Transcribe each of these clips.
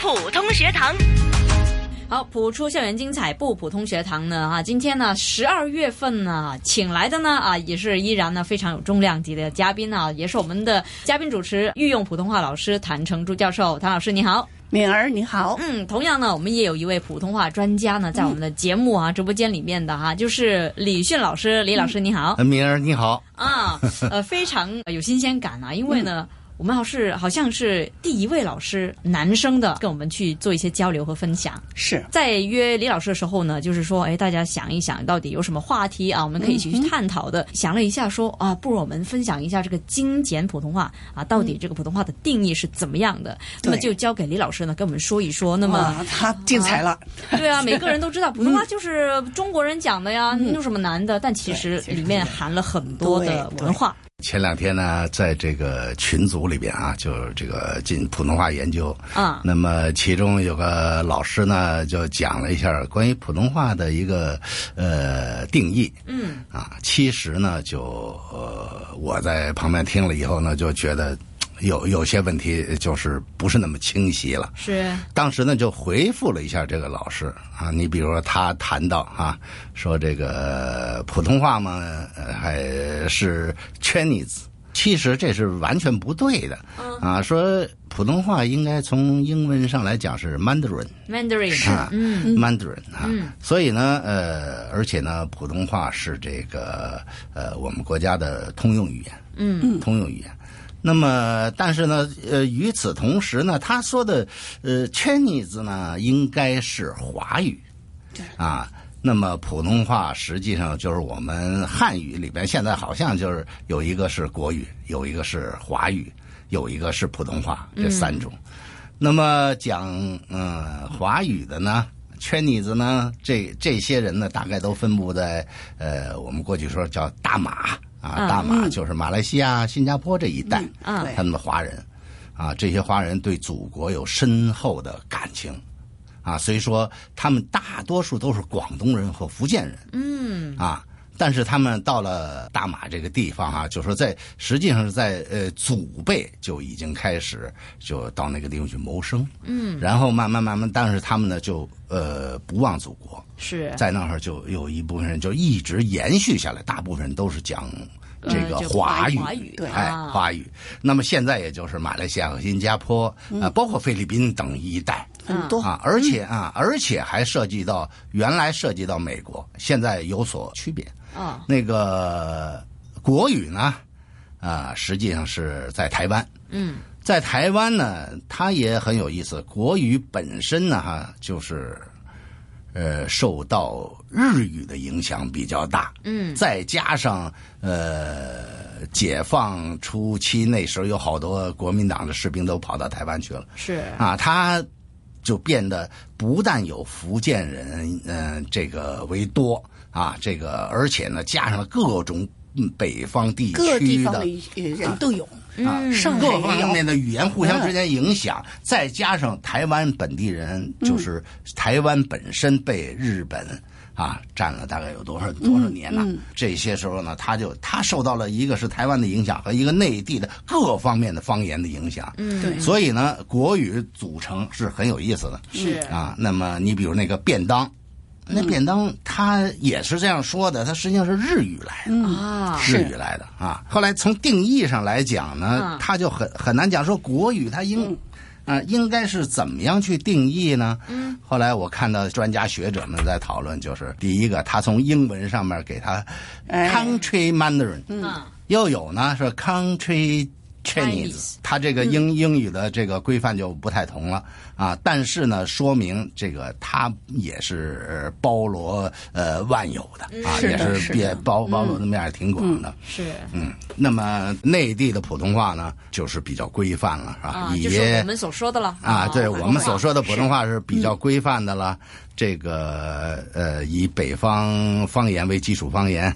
普通学堂。好，普出校园精彩不普通学堂呢啊，今天呢十二月份呢，请来的呢啊也是依然呢非常有重量级的嘉宾啊，也是我们的嘉宾主持御用普通话老师谭成珠教授，谭老师你好。敏儿你好，嗯，同样呢，我们也有一位普通话专家呢，在我们的节目啊、直播间里面的哈、就是李迅老师，李老师你好、呃明儿你好，啊，呃，非常有新鲜感啊，因为呢。我们好是好像是第一位老师，男生的，跟我们去做一些交流和分享。是在约李老师的时候呢，就是说，哎，大家想一想，到底有什么话题啊，我们可以一起去探讨的。想了一下说，啊，不如我们分享一下这个精简普通话啊，到底这个普通话的定义是怎么样的？那么就交给李老师呢，跟我们说一说。那么，哇，他精彩了，对啊，每个人都知道普通话就是中国人讲的呀，有什么难的？但其实里面含了很多的对文化。前两天呢，在这个群组里边啊，就这个进普通话研究啊那么其中有个老师呢，就讲了一下关于普通话的一个呃定义。嗯啊，其实呢，就呃我在旁边听了以后呢，就觉得有有些问题就是不是那么清晰了。是。当时呢就回复了一下这个老师啊，你比如说他谈到啊，说这个普通话嘛，呃还是 Chinese，其实这是完全不对的啊，说普通话应该从英文上来讲是 Mandarin。Mandarin，啊，嗯，Mandarin 啊，所以呢，呃，而且呢，普通话是这个呃我们国家的通用语言，嗯。通用语言。那么，但是呢，呃，与此同时呢，他说的呃 Chinese 呢，应该是华语，啊。那么普通话实际上就是我们汉语里边，现在好像就是有一个是国语，有一个是华语，有一个是普通话，这三种。那么讲嗯、呃华语的呢，Chinese 呢，这这些人呢，大概都分布在呃我们过去说叫大马啊，嗯大马就是马来西亚、新加坡这一带，嗯他们的华人啊，这些华人对祖国有深厚的感情啊，所以说他们大多数都是广东人和福建人。嗯啊。但是他们到了大马这个地方啊，就说在实际上是在呃祖辈就已经开始就到那个地方去谋生，嗯，然后慢慢慢慢，但是他们呢就呃不忘祖国，是。在那儿就有一部分人就一直延续下来，大部分人都是讲这个华语，华语对。哎，啊。华语。那么现在也就是马来西亚和新加坡啊、包括菲律宾等一带，很多。啊，而且啊，而且还涉及到原来涉及到美国，现在有所区别。啊那个国语呢，啊，实际上是在台湾。嗯在台湾呢，它也很有意思。国语本身呢，哈，就是呃受到日语的影响比较大。嗯再加上呃，解放初期那时候有好多国民党的士兵都跑到台湾去了。是啊，他就变得不但有福建人，嗯、这个为多啊，这个而且呢，加上了各种嗯北方地区的人都有，啊，上各方面的语言互相之间影响，再加上台湾本地人，就是台湾本身被日本。啊，占了大概有多少多少年呢？这些时候呢，他就他受到了一个是台湾的影响和一个内地的各方面的方言的影响。嗯对所以呢，国语组成是很有意思的。是啊，那么你比如那个便当，那便当他也是这样说的，他实际上是日语来的。啊日语来的啊。后来从定义上来讲呢嗯，它就很很难讲说国语它应。啊，应该是怎么样去定义呢？嗯，后来我看到专家学者们在讨论，就是第一个，他从英文上面给他哎 country Mandarin，嗯又有呢是 country Chinese 它这个英英语的这个规范就不太同了。啊。但是呢，说明这个它也是包罗呃万有的。啊，也是的。别包包罗的面儿挺广的。是。嗯，那么内地的普通话呢，就是比较规范了，是吧？啊，以就是我们所说的了。啊，对我们所说的普通话话是比较规范的了。这个呃，以北方方言为基础方言，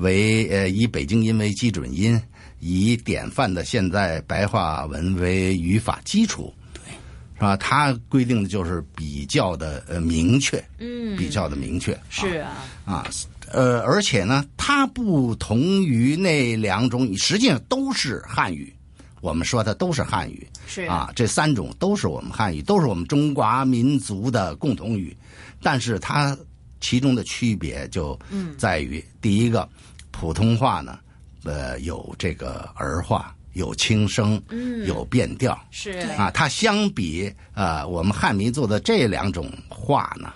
为呃以北京音为基准音，以典范的现在白话文为语法基础。是吧？它规定的就是比较的呃明确，嗯比较的明确。是啊啊，呃，而且呢，它不同于那两种，实际上都是汉语，我们说它都是汉语是啊，这三种都是我们汉语，都是我们中华民族的共同语，但是它其中的区别就在于，第一个，普通话呢，呃，有这个儿化，有轻声，有变调，是。啊，它相比呃我们汉民族的这两种话呢，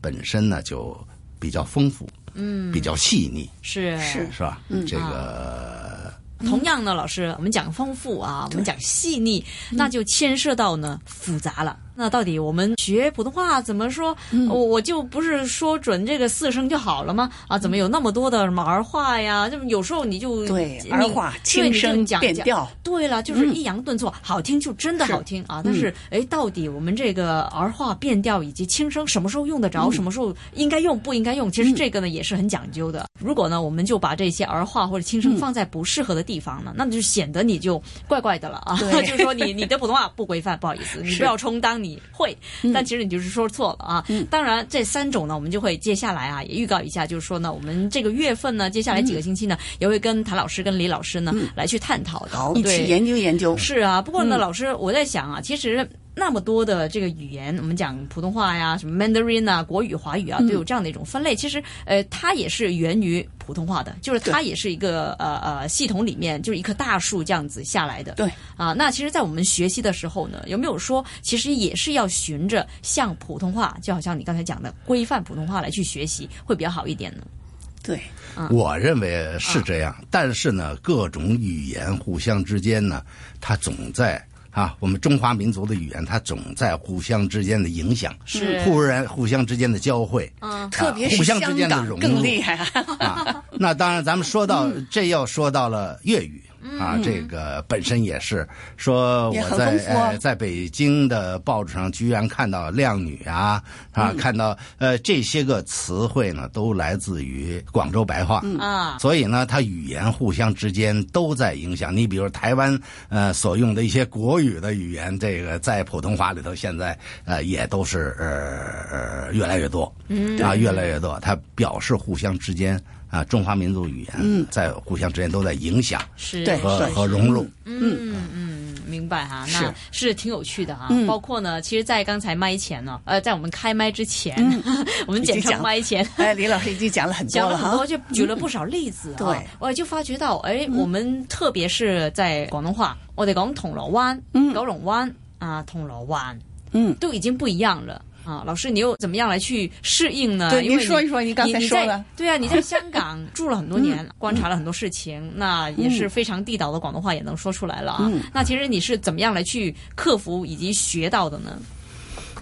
本身呢就比较丰富，嗯，比较细腻，是。是。是吧？这个同样呢，老师，我们讲丰富啊，我们讲细腻，那就牵涉到呢复杂了。那到底我们学普通话怎么说？我我就不是说准这个四声就好了吗？啊，怎么有那么多的什么儿化呀？就有时候你就对儿化轻声变调对了，就是抑扬顿挫，好听就真的好听啊。但是哎，到底我们这个儿化、变调以及轻声什么时候用得着，什么时候应该用不应该用？其实这个呢也是很讲究的。如果呢我们就把这些儿化或者轻声放在不适合的地方呢，那就显得你就怪怪的了啊。对 就是说你你的普通话不规范，不好意思，你不要充当你会，但其实你就是说错了啊。当然这三种呢，我们就会接下来啊也预告一下，就是说呢，我们这个月份呢，接下来几个星期呢，也会跟谭老师跟李老师呢来去探讨的。一对起研究研究。是啊，不过呢，老师，我在想啊，其实那么多的这个语言，我们讲普通话呀，什么 Mandarin 啊、国语、华语啊，都有这样的一种分类。其实，呃，它也是源于普通话的，就是它也是一个呃呃系统里面就是一棵大树这样子下来的。对啊，那其实，在我们学习的时候呢，有没有说，其实也是要循着像普通话，就好像你刚才讲的规范普通话来去学习，会比较好一点呢？对，我认为是这样，但是呢，各种语言互相之间呢，它总在啊，我们中华民族的语言，它总在互相之间的影响，是互然互相之间的交汇，嗯特别是互相之间的融入更厉害啊。啊。那当然，咱们说到这，又说到了粤语。啊，这个本身也是说我在在北京的报纸上居然看到“靓女”啊啊，看到呃这些个词汇呢，都来自于广州白话。啊，所以呢，它语言互相之间都在影响。你比如台湾呃所用的一些国语的语言，这个在普通话里头现在呃也都是呃呃越来越多，嗯。啊越来越多，它表示互相之间啊中华民族语言在互相之间都在影响是对和和融入。嗯嗯，明白哈，那是是挺有趣的哈。嗯包括呢，其实，在刚才麦前呢，呃，在我们开麦之前，我们简称麦前。哎，李老师已经讲了很多了哈讲了很多，。就举了不少例子啊。我就发觉到，哎，我们特别是在广东话，我哋讲铜锣湾、九龙湾啊，铜锣湾，嗯，都已经不一样了。啊，老师，你又怎么样来去适应呢？对您说一说您刚才你在说的对啊，你在香港住了很多年，观察了很多事情，那也嗯是非常地道的广东话也能说出来了啊。那其实你是怎么样来去克服以及学到的呢？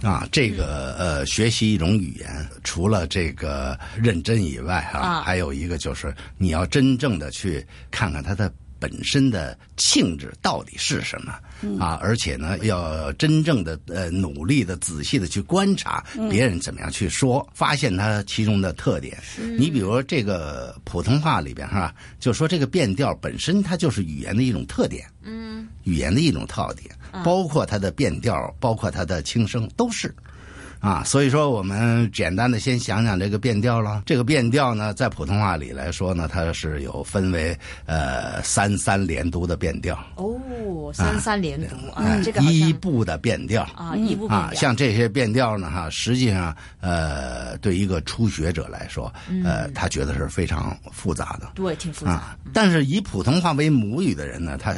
啊，这个呃，学习一种语言，除了这个认真以外啊，啊还有一个就是你要真正的去看看它的本身的性质到底是什么、啊，而且呢，要真正的呃努力的、仔细的去观察别人怎么样去说，发现它其中的特点。你比如说这个普通话里边哈，就说这个变调本身它就是语言的一种特点。嗯语言的一种特点，包括它的变调，包括它的轻声，都是。啊，所以说我们简单的先想想这个变调了。这个变调呢，在普通话里来说呢，它是有分为呃三三连读的变调，哦，三三连读啊，哎這個好像一步的变调。啊，一步啊，像这些变调呢，哈，实际上，呃，对一个初学者来说，呃，他觉得是非常复杂的。对，挺复杂。啊，但是以普通话为母语的人呢，他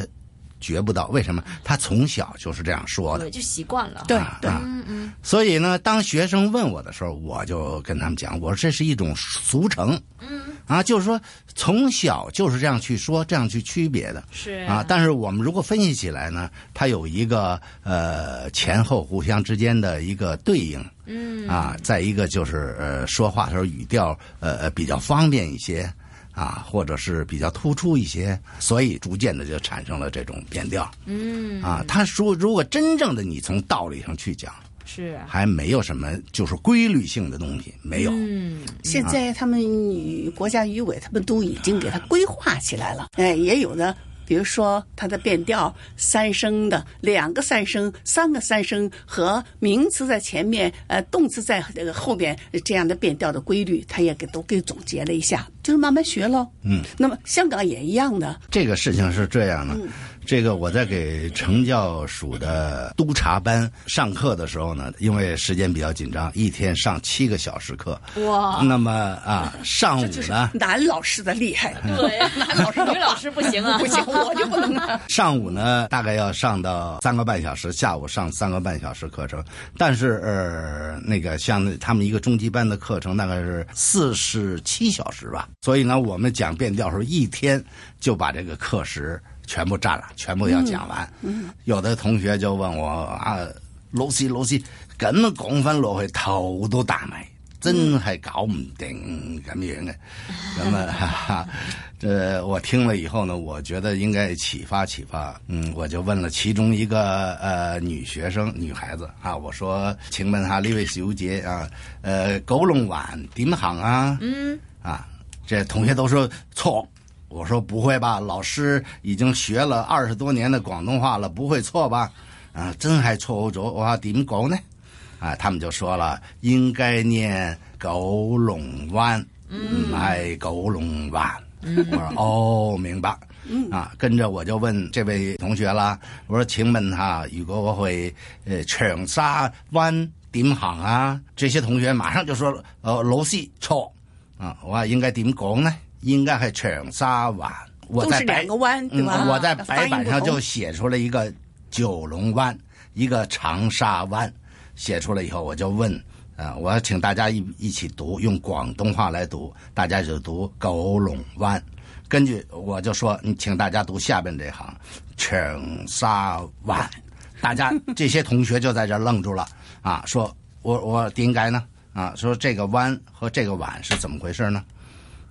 觉不到，为什么？他从小就是这样说的。对，就习惯了。对啊嗯嗯所以呢，当学生问我的时候，我就跟他们讲，我说这是一种俗成，嗯，啊，就是说从小就是这样去说，这样去区别的，是啊。但是我们如果分析起来呢，它有一个呃前后互相之间的一个对应，嗯，啊，再一个就是呃说话的时候语调呃呃比较方便一些。啊，或者是比较突出一些，所以逐渐的就产生了这种变调。嗯，啊，他说如果真正的你从道理上去讲，是还没有什么就是规律性的东西，没有。嗯，现在他们语国家语委他们都已经给它规划起来了，哎，也有的。比如说，它的变调三声的，两个三声、三个三声和名词在前面，呃，动词在这个后边这样的变调的规律，他也给都给总结了一下，就是慢慢学喽。嗯，那么香港也一样的，这个事情是这样的，这个我在给成教署的督察班上课的时候呢，因为时间比较紧张，一天上七个小时课。哇，那么啊，上午呢，男老师的厉害，对，男老师女老师不行啊，不行，我就不能啊。上午呢大概要上到三个半小时，下午上三个半小时课程。但是呃，那个像他们一个中级班的课程大概是四十七小时吧，所以呢，我们讲变调时候，一天就把这个课时全部占了，全部要讲完。有的同学就问我啊，老师老师咁樣講翻落去头都大埋，真係搞唔定咁樣嘅。咁啊，哈哈，这我听了以后呢，我觉得应该启发启发。嗯，我就问了其中一个呃女学生女孩子啊，我说，请问下呢位小姐啊，呃，九龍灣點行啊？嗯，啊，这同学都说错。我说不会吧，老师已经学了二十多年的广东话了，不会错吧？啊，真係錯咗，我話點講呢？啊，他们就说了，应该念九龍灣，唔係九龍灣。我说哦，明白。啊，跟着我就问这位同学啦，我說請問下，如果我去呃长沙湾点行啊？这些同学马上就說，呃，老師錯。啊，我話應該點講呢？應該係長沙湾。我在白？嗯，我在白板上就写出了一个九龙湾，一个长沙湾，写出来以后，我就问，啊、我要請大家一一起读，用广东话来读，大家就读九龍灣。根据我就说，你请大家读下边这行长沙湾。大家这些同学就在这愣住了，啊，说我我应该呢？啊，说这个湾和这个碗是怎么回事呢？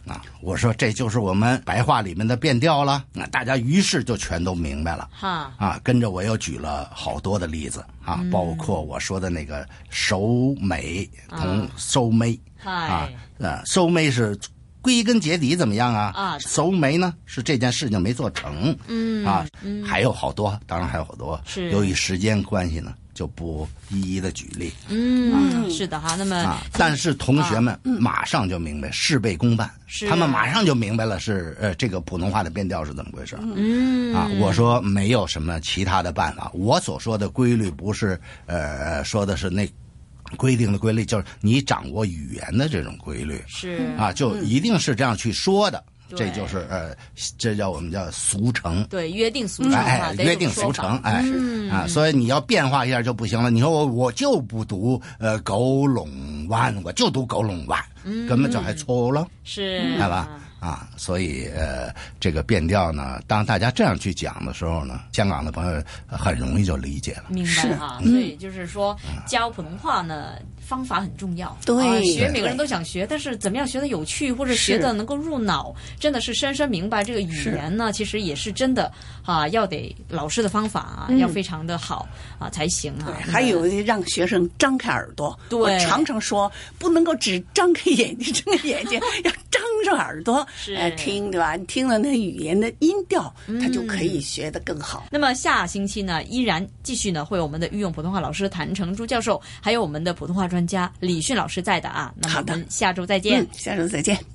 啊，我说这就是我们白话里面的变调了。那大家于是就全都明白了。哈，啊，跟着我又举了好多的例子啊，包括我说的那个收美同收尾啊係，呃，收尾是归根结底怎么样啊？啊收尾呢是这件事情没做成，嗯啊，还有好多，当然还有好多，是由于时间关系呢，就不一一的举例。嗯，是的哈。那么啊。但是同学们马上就明白事倍功半，是他们马上就明白了是呃这个普通话的变调是怎么回事。嗯。啊，我说没有什么其他的办法，我所说的规律不是呃说的是那规定的规律，就是你掌握语言的这种规律。是。啊，就一定是这样去说的，對這就是呃，这叫我们叫俗成。对，约定俗成哈，哎，约定俗成，哎，啊，所以你要变化一下就不行了。你说我我就不读呃狗笼湾，我就读狗笼湾，根本就还错了。是好吧？啊，所以呃，这个变调呢，当大家这样去讲的时候呢，香港的朋友呃很容易就理解了。明白哈，所以就是说教普通话呢，方法很重要。对啊學對每个人都想学，但是怎么样学的有趣，或者学的能够入脑，真的是深深明白这个语言呢，其实也是真的啊，要得老师的方法啊，要非常的好啊才行啊。对，还有让学生张开耳朵。对我常常说，不能够只张开眼睛，睁开眼睛，要张着耳朵，是呃，听，对吧？你听了那语言的音调，他就可以学得更好。那么下星期呢，依然继续呢，会有我们的御用普通话老师谭成珠教授，还有我们的普通话专家李迅老师在的啊。那麼好的我们下周再见。嗯，下周再见。